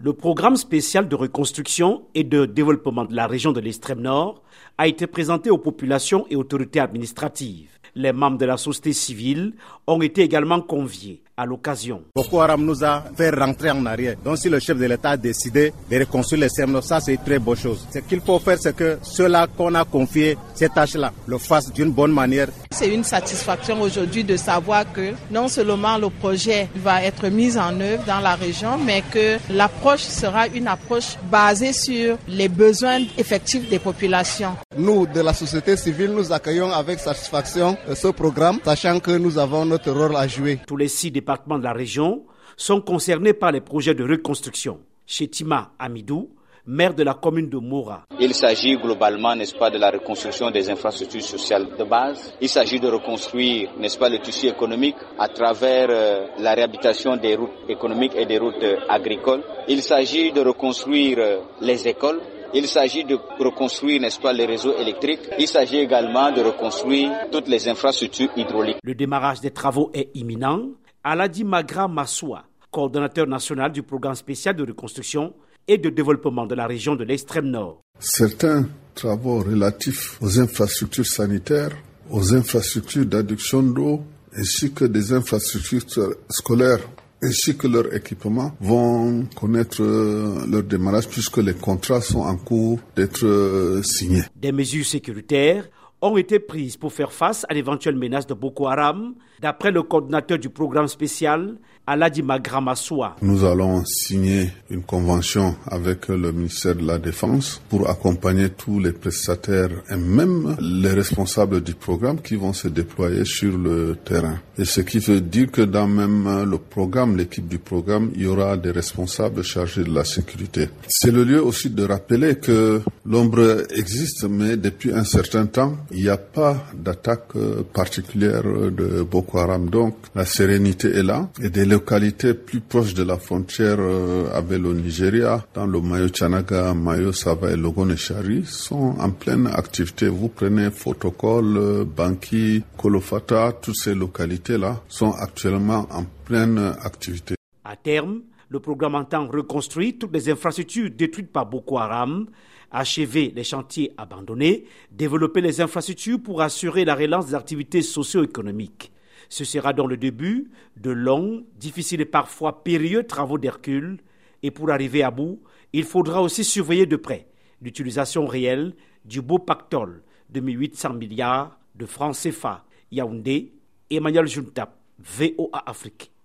Le programme spécial de reconstruction et de développement de la région de l'extrême nord a été présenté aux populations et autorités administratives. Les membres de la société civile ont été également conviés à l'occasion. Boko Haram nous a fait rentrer en arrière. Donc si le chef de l'État a décidé de reconstruire les Semnos, ça c'est une très bonne chose. Ce qu'il faut faire, c'est que ceux-là qu'on a confiés ces tâches-là le fassent d'une bonne manière. C'est une satisfaction aujourd'hui de savoir que non seulement le projet va être mis en œuvre dans la région, mais que l'approche sera une approche basée sur les besoins effectifs des populations. Nous, de la société civile, nous accueillons avec satisfaction ce programme, sachant que nous avons notre rôle à jouer. Tous les six départements de la région sont concernés par les projets de reconstruction. Chetima Amidou, maire de la commune de Mora. Il s'agit globalement, n'est-ce pas, de la reconstruction des infrastructures sociales de base. Il s'agit de reconstruire, n'est-ce pas, le tissu économique à travers euh, la réhabilitation des routes économiques et des routes euh, agricoles. Il s'agit de reconstruire euh, les écoles il s'agit de reconstruire, n'est-ce pas, les réseaux électriques. Il s'agit également de reconstruire toutes les infrastructures hydrauliques. Le démarrage des travaux est imminent. Aladi Magra Massoua, coordonnateur national du programme spécial de reconstruction et de développement de la région de l'extrême nord. Certains travaux relatifs aux infrastructures sanitaires, aux infrastructures d'adduction d'eau, ainsi que des infrastructures scolaires ainsi que leurs équipements vont connaître leur démarrage puisque les contrats sont en cours d'être euh, signés. Des mesures sécuritaires ont été prises pour faire face à l'éventuelle menace de Boko Haram, d'après le coordinateur du programme spécial, Aladi Magramassoua. Nous allons signer une convention avec le ministère de la Défense pour accompagner tous les prestataires et même les responsables du programme qui vont se déployer sur le terrain. Et ce qui veut dire que dans même le programme, l'équipe du programme, il y aura des responsables chargés de la sécurité. C'est le lieu aussi de rappeler que l'ombre existe, mais depuis un certain temps, il n'y a pas d'attaque particulière de Boko Haram. Donc la sérénité est là et des localités plus proches de la frontière avec le Nigeria, dans le Mayo Chanaga, Mayo Sava et Logoneshari, sont en pleine activité. Vous prenez Fotokol, Banki, Kolofata, toutes ces localités-là sont actuellement en pleine activité. À terme, le programme entend reconstruire toutes les infrastructures détruites par Boko Haram, achever les chantiers abandonnés, développer les infrastructures pour assurer la relance des activités socio-économiques. Ce sera donc le début de longs, difficiles et parfois périlleux travaux d'Hercule. Et pour arriver à bout, il faudra aussi surveiller de près l'utilisation réelle du beau pactole de 1800 milliards de francs CFA. Yaoundé, Emmanuel Juntap, VOA Afrique.